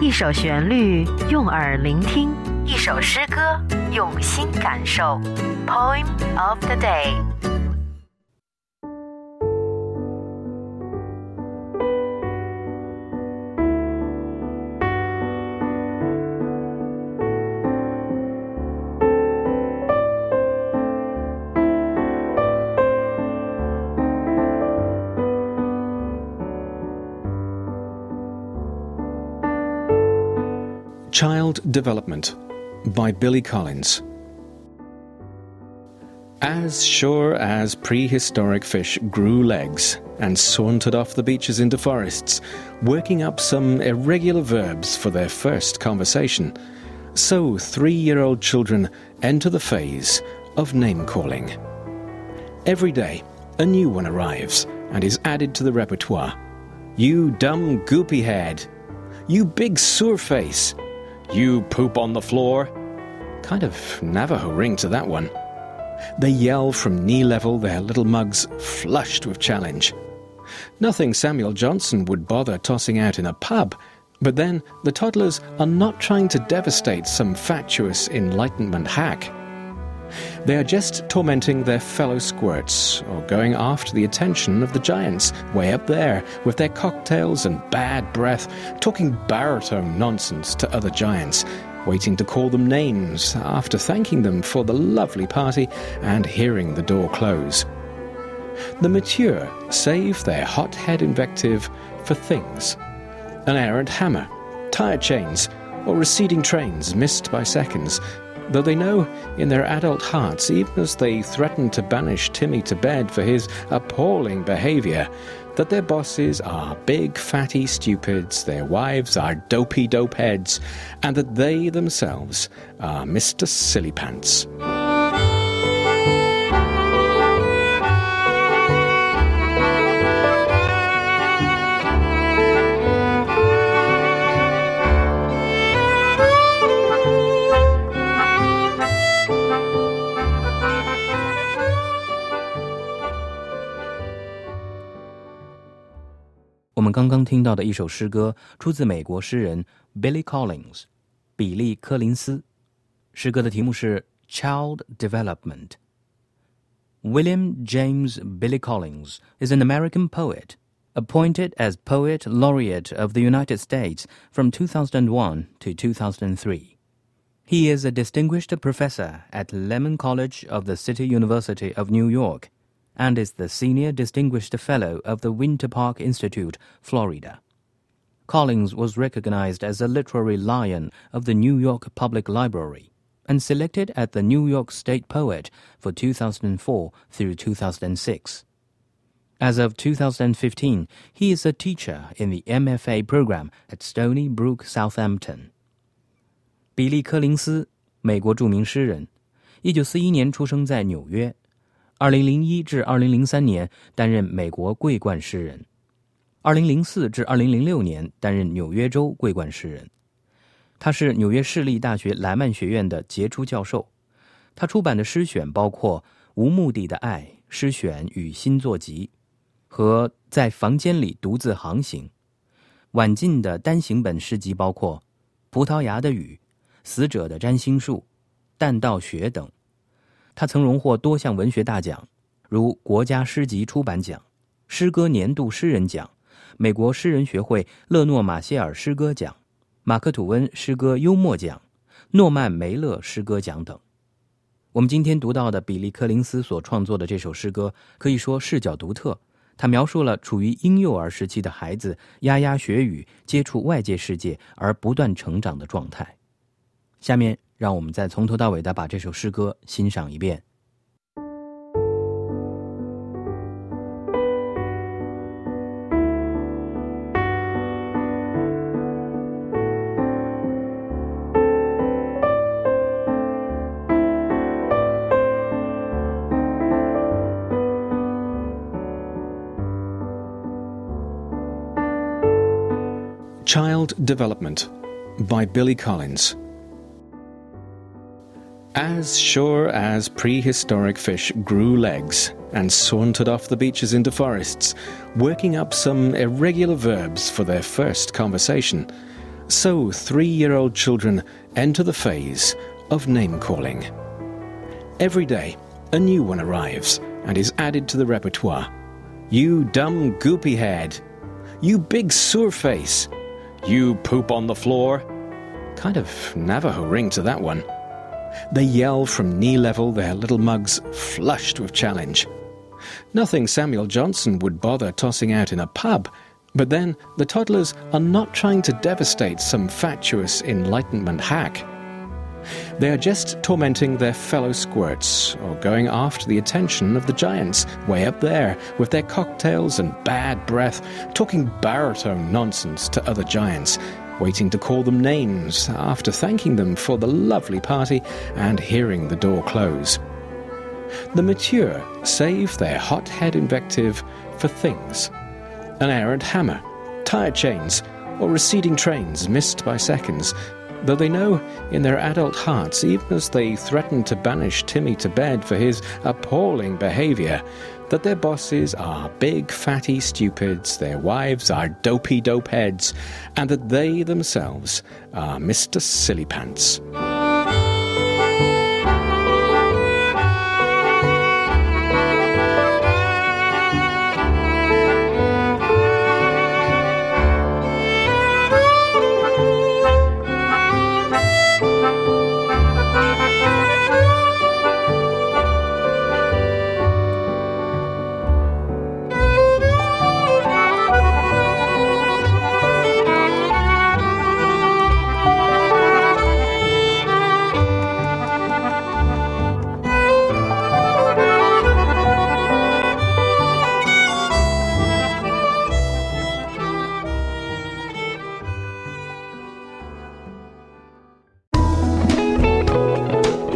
一首旋律，用耳聆听；一首诗歌，用心感受。Poem of the day。Child Development by Billy Collins. As sure as prehistoric fish grew legs and sauntered off the beaches into forests, working up some irregular verbs for their first conversation, so three year old children enter the phase of name calling. Every day, a new one arrives and is added to the repertoire. You dumb goopy head. You big sewer face. You poop on the floor. Kind of Navajo ring to that one. They yell from knee level, their little mugs flushed with challenge. Nothing Samuel Johnson would bother tossing out in a pub, but then the toddlers are not trying to devastate some fatuous Enlightenment hack. They are just tormenting their fellow squirts, or going after the attention of the giants way up there with their cocktails and bad breath, talking baritone nonsense to other giants, waiting to call them names after thanking them for the lovely party and hearing the door close. The mature save their hothead invective for things an errant hammer, tire chains, or receding trains missed by seconds, though they know in their adult hearts, even as they threaten to banish Timmy to bed for his appalling behaviour, that their bosses are big, fatty stupids, their wives are dopey dope heads, and that they themselves are Mr. Sillypants. 刚刚听到的一首诗歌出自美国诗人 Billy Collins，比利·柯林斯。诗歌的题目是《Child Development》。William James Billy Collins is an American poet, appointed as Poet Laureate of the United States from 2001 to 2003. He is a distinguished professor at Lehman College of the City University of New York and is the Senior Distinguished Fellow of the Winter Park Institute, Florida. Collins was recognized as a literary lion of the New York Public Library and selected as the New York State Poet for 2004 through 2006. As of 2015, he is a teacher in the MFA program at Stony Brook, Southampton. 比利·柯林斯，美国着名诗人，一九四一年出生在纽约。 二零零一至二零零三年担任美国桂冠诗人，二零零四至二零零六年担任纽约州桂冠诗人。他是纽约市立大学莱曼学院的杰出教授。他出版的诗选包括《无目的的爱》诗选与新作集，和《在房间里独自航行》。晚近的单行本诗集包括《葡萄牙的雨》《死者的占星术》《弹道学》等。他曾荣获多项文学大奖，如国家诗集出版奖、诗歌年度诗人奖、美国诗人学会勒诺马歇尔诗歌奖、马克吐温诗歌幽默奖、诺曼梅勒诗歌奖等。我们今天读到的比利·柯林斯所创作的这首诗歌，可以说视角独特。他描述了处于婴幼儿时期的孩子牙牙学语、接触外界世界而不断成长的状态。下面。让我们再从头到尾的把这首诗歌欣赏一遍。child development by billy collins。As sure as prehistoric fish grew legs and sauntered off the beaches into forests, working up some irregular verbs for their first conversation, so three year old children enter the phase of name calling. Every day, a new one arrives and is added to the repertoire. You dumb goopy head. You big sewer face. You poop on the floor. Kind of Navajo ring to that one. They yell from knee level, their little mugs flushed with challenge. Nothing Samuel Johnson would bother tossing out in a pub, but then the toddlers are not trying to devastate some fatuous Enlightenment hack. They are just tormenting their fellow squirts, or going after the attention of the giants way up there with their cocktails and bad breath, talking baritone nonsense to other giants, waiting to call them names after thanking them for the lovely party and hearing the door close. The mature save their hothead invective for things an errant hammer, tire chains, or receding trains missed by seconds, though they know in their adult hearts, even as they threaten to banish Timmy to bed for his appalling behaviour, that their bosses are big fatty stupids, their wives are dopey dope heads, and that they themselves are Mr. Silly